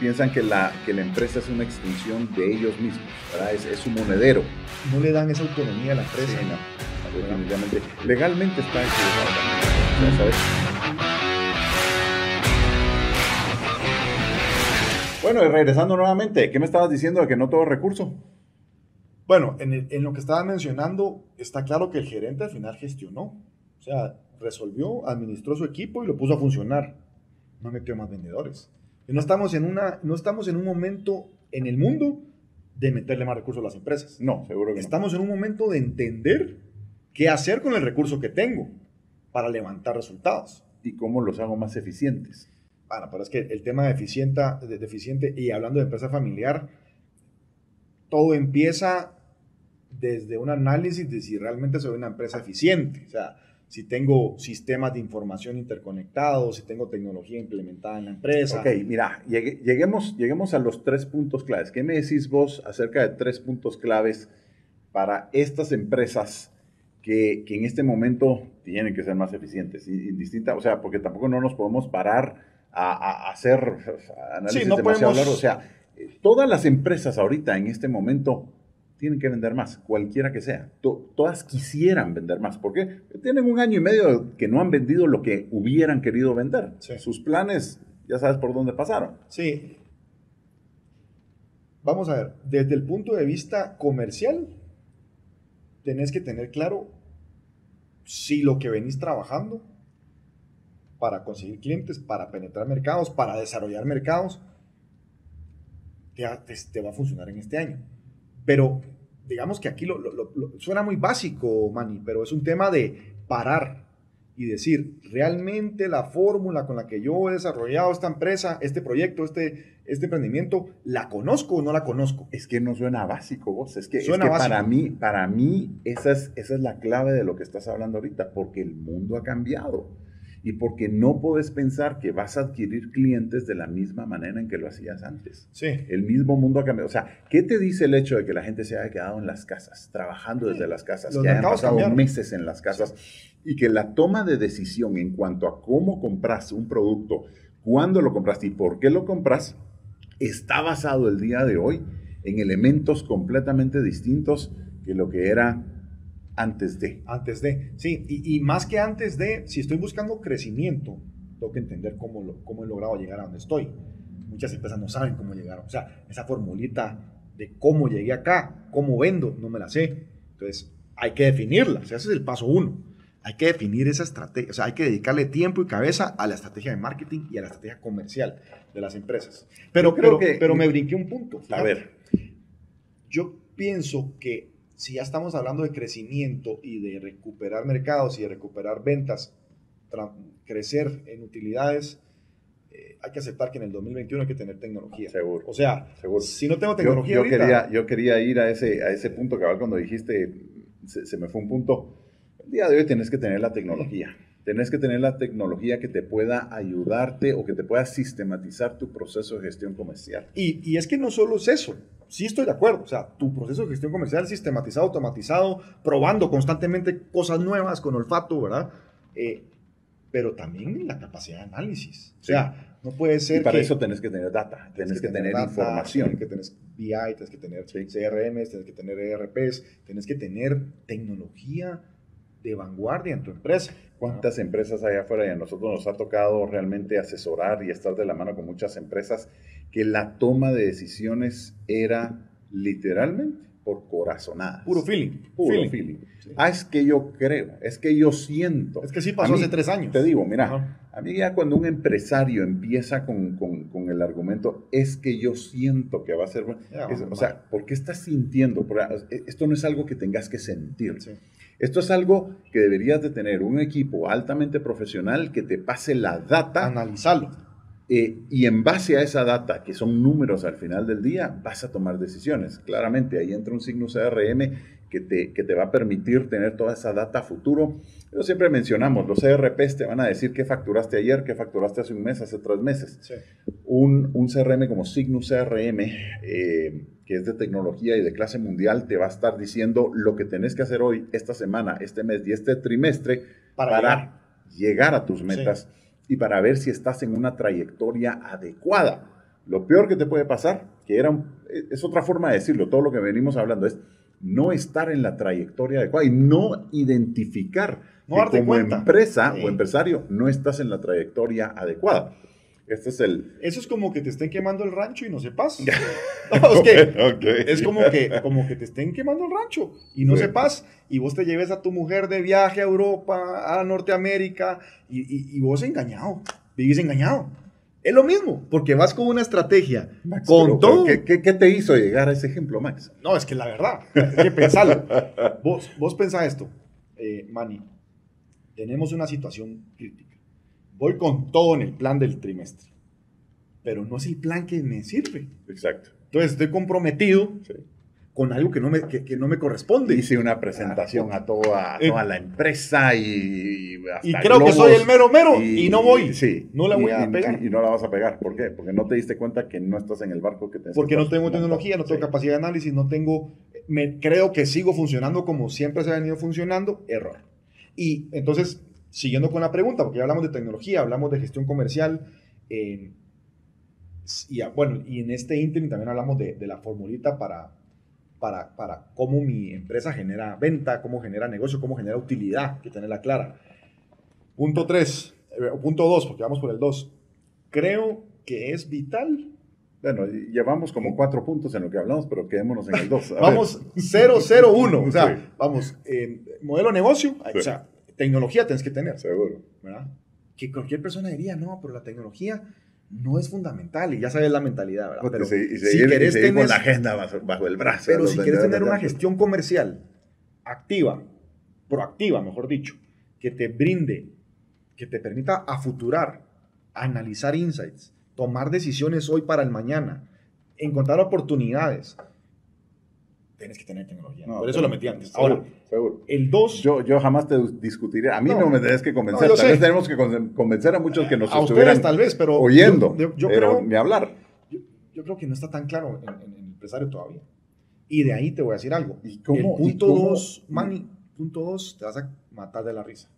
piensan que la, que la empresa es una extensión de ellos mismos. Es, es su monedero. No le dan esa autonomía a la empresa. Sí, no, definitivamente. Legalmente está equivocado ¿sabes? Bueno, y regresando nuevamente, ¿qué me estabas diciendo de que no todo recurso? Bueno, en, el- en lo que estaba mencionando, está claro que el gerente al final gestionó. O sea, resolvió, administró su equipo y lo puso a funcionar. No metió más vendedores. No estamos en, una, no estamos en un momento en el mundo de meterle más recursos a las empresas. No, seguro que no. Estamos en un momento de entender qué hacer con el recurso que tengo para levantar resultados. ¿Y cómo los hago más eficientes? Bueno, pero es que el tema de eficiente, de de eficiente y hablando de empresa familiar, todo empieza desde un análisis de si realmente soy una empresa eficiente. O sea, si tengo sistemas de información interconectados, si tengo tecnología implementada en la empresa. Ok, mira, llegue- lleguemos, lleguemos a los tres puntos claves. ¿Qué me decís vos acerca de tres puntos claves para estas empresas que, que en este momento tienen que ser más eficientes? Indistinta, o sea, porque tampoco no nos podemos parar a, a- hacer análisis Sí, no demasiado podemos- largos. O sea, eh, todas las empresas ahorita en este momento tienen que vender más, cualquiera que sea. To- todas quisieran vender más. ¿Por qué? Tienen un año y medio que no han vendido lo que hubieran querido vender. Sí. Sus planes, ya sabes por dónde pasaron. Sí. Vamos a ver, desde el punto de vista comercial, tenés que tener claro si lo que venís trabajando para conseguir clientes, para penetrar mercados, para desarrollar mercados, te, te- te va a funcionar en este año. Pero digamos que aquí lo, lo- lo- lo- suena muy básico, Manny, pero es un tema de parar y decir, realmente la fórmula con la que yo he desarrollado esta empresa, este proyecto, este, este emprendimiento, ¿la conozco o no la conozco? Es que no suena básico, vos. Es que, es Suena que para mí, para mí esa, es, esa es la clave de lo que estás hablando ahorita, porque el mundo ha cambiado. Y porque no puedes pensar que vas a adquirir clientes de la misma manera en que lo hacías antes. Sí. El mismo mundo ha cambiado. O sea, ¿qué te dice el hecho de que la gente se haya quedado en las casas, trabajando desde las casas, Los que hayan pasado cambiaron. meses en las casas y que la toma de decisión en cuanto a cómo compras un producto, cuándo lo compraste y por qué lo compras, está basado el día de hoy en elementos completamente distintos que lo que era antes de. Antes de, sí, y, y más que antes de, si estoy buscando crecimiento, tengo que entender cómo, lo- cómo he logrado llegar a donde estoy. Muchas empresas no saben cómo llegaron. O sea, esa formulita de cómo llegué acá, cómo vendo, no me la sé. Entonces, hay que definirla. O sea, ese es el paso uno. Hay que definir esa estrategia. O sea, hay que dedicarle tiempo y cabeza a la estrategia de marketing y a la estrategia comercial de las empresas. Pero, creo pero, que- pero me brinqué un punto. A ver, Yo pienso que si ya estamos hablando de crecimiento y de recuperar mercados y de recuperar ventas, crecer en utilidades, eh, hay que aceptar que en el 2021 hay que tener tecnología. seguro. O sea, Seguro. si no tengo Yo, tecnología yo ahorita, quería, yo quería ir a ese, a ese punto, cabal, cuando dijiste, se, se me fue un punto. El día de hoy tenés que tener la tecnología. Tenés que tener la tecnología que te pueda ayudarte o que te pueda sistematizar tu proceso de gestión comercial. Y, y es que no solo es eso, sí estoy de acuerdo, o sea, tu proceso de gestión comercial sistematizado, automatizado, probando constantemente cosas nuevas con olfato, ¿verdad? Eh, pero también la capacidad de análisis. O sea, no puede ser Y para que- eso tenés que tener data, tenés que, tener, data, información. Tienes que tener BI, tienes que tener CRM, tienes que tener ERPs, tienes que tener tecnología de vanguardia en tu empresa. ¿Cuántas empresas hay afuera? Y a nosotros nos ha tocado realmente asesorar y estar de la mano con muchas empresas que la toma de decisiones era literalmente por corazonadas. Puro feeling. Puro feeling. feeling. Sí. Ah, es que yo creo, es que yo siento. Es que sí pasó mí, hace tres años. Te digo, mira, Ajá. a mí ya cuando un empresario empieza con, con- con el argumento, es que yo siento que va a ser bueno. O sea, ¿por qué estás sintiendo? Porque esto no es algo que tengas que sentir. Sí. Esto es algo que deberías de tener un equipo altamente profesional que te pase la data Analizarlo. Eh, y en base a esa data, que son números al final del día, vas a tomar decisiones. Claramente, ahí entra un signo CRM que te, que te va a permitir tener toda esa data a futuro. Pero siempre mencionamos, los ERPs te van a decir qué facturaste ayer, qué facturaste hace un mes, hace tres meses. Sí. Un, un CRM como Signus CRM, eh, que es de tecnología y de clase mundial, te va a estar diciendo lo que tenés que hacer hoy, esta semana, este mes y este trimestre Para para, llegar. llegar. a tus metas y para ver si estás en una trayectoria adecuada. Lo peor que te puede pasar, que era es otra forma de decirlo, todo lo que venimos hablando es no estar en la trayectoria adecuada y no identificar que como empresa o empresario no estás en la trayectoria adecuada. Este es el... Eso es como que te estén quemando el rancho y no sepas. es, como, que, como que te estén quemando el rancho y no sepas. Y vos te lleves a tu mujer de viaje a Europa, a Norteamérica, y, y vos engañado, vivís engañado. Es lo mismo, porque vas con una estrategia. con todo. ¿qué, te hizo llegar a ese ejemplo, Max? No, es que la verdad, es que pensalo. vos, vos pensás esto, eh, Manny. Tenemos una situación crítica. Voy con todo en el plan del trimestre, pero no es el plan que me sirve. Exacto. Entonces estoy comprometido sí con algo que no me, que, no me corresponde. Hice una presentación a toda, eh, toda la empresa y... y creo que soy el mero mero y, no voy. Sí. No la voy a pegar. Y, no la vas a pegar. ¿Por qué? Porque no te diste cuenta que no estás en el barco que te Porque no tengo tecnología, no tengo capacidad de análisis, no tengo... Me, creo que sigo funcionando como siempre se ha venido funcionando. Error. Y entonces, siguiendo con la pregunta, porque ya hablamos de tecnología, hablamos de gestión comercial, eh, y bueno, y en este ínterin también hablamos de, de la formulita para para, para cómo mi empresa genera venta, cómo genera negocio, cómo genera utilidad, que tenerla clara. Punto 3, eh, punto 2, porque vamos por el 2. Creo que es vital. Bueno, llevamos como cuatro puntos en lo que hablamos, pero quedémonos en el 2. vamos 001, o sea, vamos, modelo de negocio, o sea, tecnología tienes que tener. Seguro. ¿verdad? Que cualquier persona diría, no, pero la tecnología no es fundamental y ya sabes la mentalidad, ¿verdad? Pero y si querés tener, con la agenda bajo, el brazo. Pero si quieres tener una gestión comercial activa, proactiva, mejor dicho, que te brinde, que te permita afuturar, analizar insights, tomar decisiones hoy para el mañana, encontrar oportunidades, tienes que tener tecnología. Por eso lo metí antes. Ahora, seguro. el 2. Yo, yo jamás te discutiré. A mí no, me tenés que convencer. tal vez tenemos que convencer a muchos que nos a estuvieran tal vez, pero oyendo. Yo, creo, ni hablar. Yo, creo que no está tan claro en, el empresario todavía. Y de ahí te voy a decir algo. ¿Y cómo, el punto 2, Manny, punto 2, te vas a matar de la risa.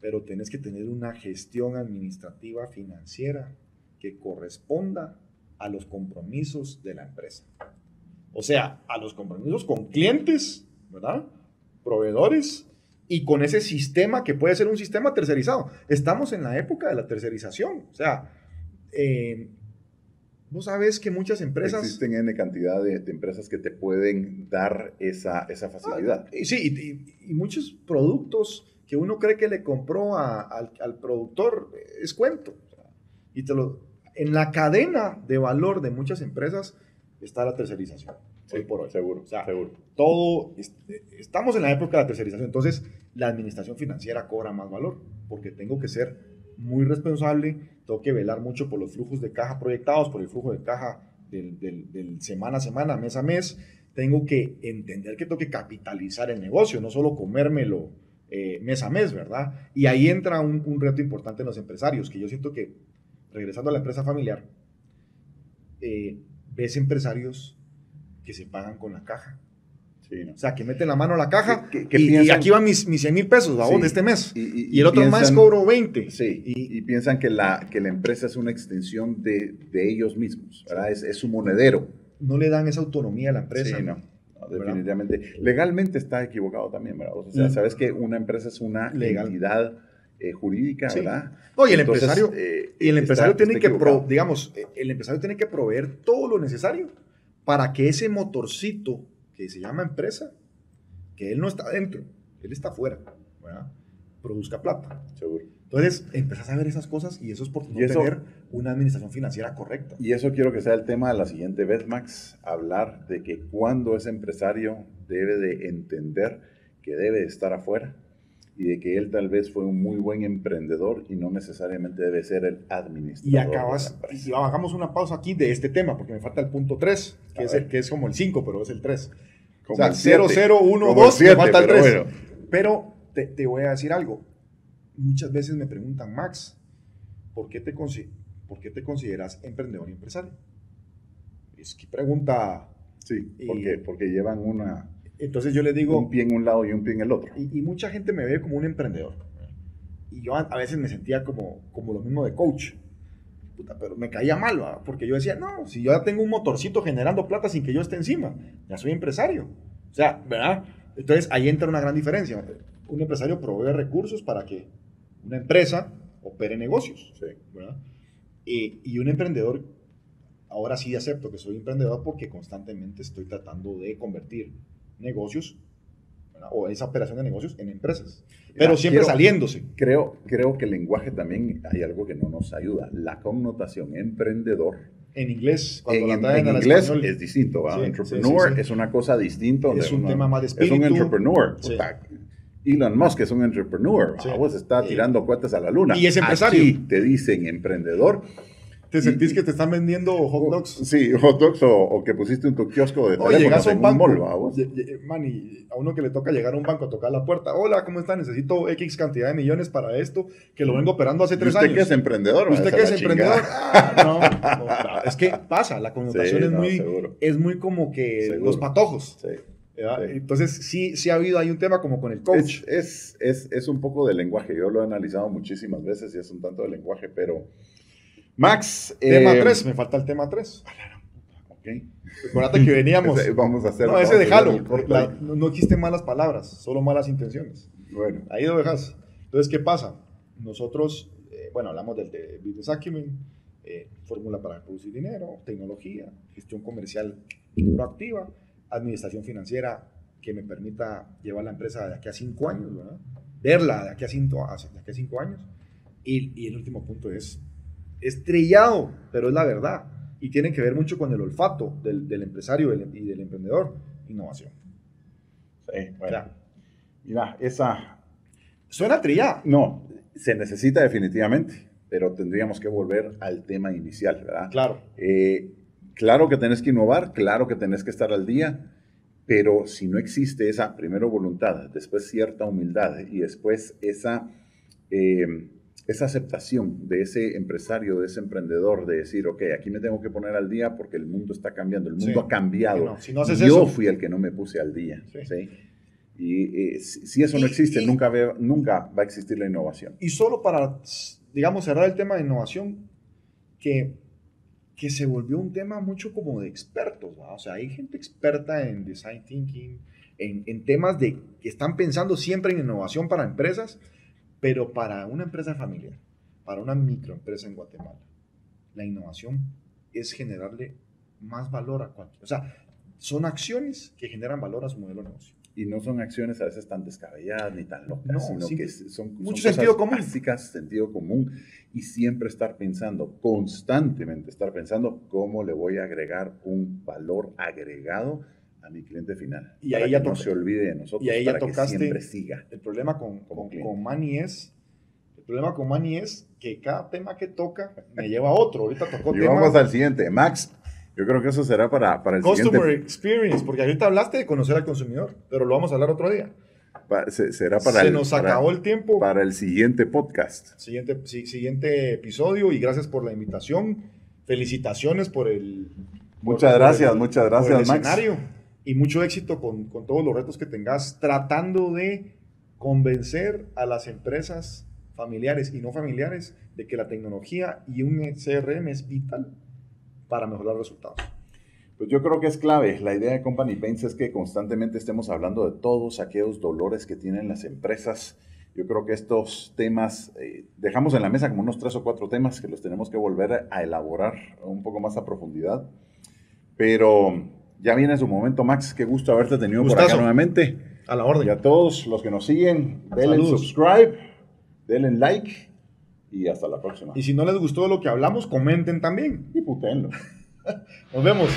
Pero tienes que tener una gestión administrativa financiera que corresponda a los compromisos de la empresa. O sea, a los compromisos con clientes, ¿verdad? Proveedores y con ese sistema que puede ser un sistema tercerizado. Estamos en la época de la tercerización. O sea, eh, vos sabes que muchas empresas... Existen N cantidad de, empresas que te pueden dar esa, facilidad. Ah, y, sí, y, muchos productos que uno cree que le compró al, al, productor es cuento. y te lo, en la cadena de valor de muchas empresas está la tercerización. hoy por hoy. Seguro, seguro. Todo, estamos en la época de la tercerización, entonces la administración financiera cobra más valor, porque tengo que ser muy responsable, tengo que velar mucho por los flujos de caja proyectados, por el flujo de caja del, semana a semana, mes a mes, tengo que entender que tengo que capitalizar el negocio, no solo comérmelo eh, mes a mes, ¿verdad? Y ahí entra un, un, reto importante en los empresarios, que yo siento que, regresando a la empresa familiar, eh, ves empresarios que se pagan con la caja. O sea, que meten la mano a la caja y, aquí van mis, mis 100 mil pesos, ¿a de este mes? Y, el otro mes cobro 20. Sí, y, piensan que la, que la empresa es una extensión de, de ellos mismos, ¿verdad? Es, es, su monedero. No le dan esa autonomía a la empresa. Sí, no. definitivamente. Legalmente está equivocado también, ¿verdad? O sea, mm. sabes que una empresa es una legalidad eh, jurídica, ¿verdad? No, y el empresario, eh, y el empresario tiene que, digamos, eh, el empresario tiene que proveer todo lo necesario para que ese motorcito que se llama empresa, que él no está dentro, él está afuera, ¿verdad? produzca plata. Seguro. Entonces, empezás a ver esas cosas y eso es por no tener una administración financiera correcta. Y eso quiero que sea el tema de la siguiente vez, Max, hablar de que cuando ese empresario debe de entender que debe de estar afuera y de que él tal vez fue un muy buen emprendedor y no necesariamente debe ser el administrador. Y acabas, y bajamos una pausa aquí de este tema, porque me falta el punto 3, que, es, el, que es como el 5, pero es el 3. Como o sea, 0, 0, 1, 2, me falta el 3. Pero, te, te, voy a decir algo. Muchas veces me preguntan, Max, ¿por qué te, ¿por qué te consideras emprendedor y empresario? Es que pregunta... Sí, ¿por qué? Porque llevan una entonces yo le digo... Un pie en un lado y un pie en el otro. Y, mucha gente me ve como un emprendedor. Y yo a, veces me sentía como, como lo mismo de coach. puta, pero me caía mal, ¿va? porque yo decía, no, si yo ya tengo un motorcito generando plata sin que yo esté encima, ya soy empresario. O sea, ¿verdad? Entonces ahí entra una gran diferencia. Un empresario provee recursos para que una empresa opere negocios, Sí. ¿verdad? Y, y un emprendedor, ahora sí acepto que soy emprendedor porque constantemente estoy tratando de convertir negocios ¿verdad? o esa operación de negocios en empresas, pero Ya, siempre quiero- saliéndose. Creo, creo que el lenguaje también hay algo que no nos ayuda. La connotación emprendedor En inglés, cuando en, la traen en inglés español, es distinto. Sí, entrepreneur sí, sí, es una cosa distinta. Es un uno- tema más de Es un espíritu. entrepreneur. Elon Musk es un entrepreneur. Vos está tirando cohetes a la luna. Y es empresario. Aquí te dicen emprendedor. ¿Te sentís que te están vendiendo hot dogs? Sí, hot dogs o, o que pusiste un tu kiosco de O teléfonos llegas a un banco, man, y a uno que le toca llegar a un banco a tocar la puerta. Hola, ¿cómo está? Necesito X cantidad de millones para esto, que lo vengo operando hace ¿Y tres usted años. que es emprendedor? ¿Usted que es emprendedor? Ah, no, no, es que pasa, la connotación Sí, es, no, muy, seguro. es muy como que Seguro. los patojos. Sí. Entonces, sí, sí ha habido ahí un tema como con el coach. Es, es, es, es un poco de lenguaje. Yo lo he analizado muchísimas veces y es un tanto de lenguaje, pero. Max. tema eh, 3, me falta el tema 3. ok. Acuérdate que veníamos. Ese- vamos a hacer. no, ese déjalo. no, no existen malas palabras, solo malas intenciones. Bueno, Ahí lo dejas. Entonces, ¿qué pasa? Nosotros, eh, bueno, hablamos del de business acumen, eh, fórmula para producir dinero, tecnología, gestión comercial proactiva, administración financiera que me permita llevar la empresa de aquí a cinco años, ¿verdad? Verla de aquí a cinco, a- de aquí a cinco años. Y, y el último punto es estrellado, pero es la verdad. Y tiene que ver mucho con el olfato del, del empresario y del emprendedor. Innovación. sí, bueno. Mira, esa. Suena trillado. No, se necesita definitivamente, pero tendríamos que volver al tema inicial, ¿verdad? Claro. Eh, claro que tenés que innovar, claro que tenés que estar al día, pero si no existe esa, primero voluntad, después cierta humildad y después esa, eh, esa aceptación de ese empresario, de ese emprendedor, de decir, ok, aquí me tengo que poner al día porque el mundo está cambiando, el mundo Sí. ha cambiado. No, si no haces Yo eso- fui el que no me puse al día. Sí. ¿sí? Y eh, si eso no existe, y- nunca, ve- nunca va a existir la innovación. Y solo para, digamos, cerrar el tema de innovación, que, que se volvió un tema mucho como de expertos. O sea, hay gente experta en design thinking, en, en temas de que están pensando siempre en innovación para empresas, pero para una empresa familiar, para una microempresa en Guatemala, la innovación es generarle más valor a cualquier. O sea, son acciones que generan valor a su modelo de negocio. Y no son acciones a veces tan descabelladas ni tan locas, No, sino sí, que son, son mucho cosas sentido común. básicas, sentido común, y siempre estar pensando, constantemente estar pensando cómo le voy a agregar un valor agregado a mi cliente final. Y para ahí ya que no se olvide de nosotros, y ahí ya para que tocaste- siempre siga. El problema con, con, con Manny es, el problema con Manny es que cada tema que toca me lleva a otro. Ahorita tocó Y tema vamos al siguiente. Max, yo creo que eso será para, para el Customer siguiente. Experience, porque ahorita hablaste de conocer al consumidor, pero lo vamos a hablar otro día. pa- se- será para Se el, nos para- acabó el tiempo. para el siguiente podcast. Siguiente, si- siguiente episodio y gracias por la invitación. Felicitaciones por el... Muchas por gracias, el- muchas por el gracias, Max. escenario. Y mucho éxito con, con todos los retos que tengas, tratando de convencer a las empresas familiares y no familiares de que la tecnología y un CRM es vital para mejorar resultados. Pues yo creo que es clave. La idea de Company Paints es que constantemente estemos hablando de todos aquellos dolores que tienen las empresas. Yo creo que estos temas, eh, dejamos en la mesa como unos tres o cuatro temas que los tenemos que volver a elaborar un poco más a profundidad. Pero ya viene su momento, Max. Qué gusto haberte tenido por Gustazo. acá nuevamente. A la orden. Y a todos los que nos siguen, denle subscribe, denle like y hasta la próxima. Y si no les gustó lo que hablamos, comenten también. Y putéenlo. Nos vemos.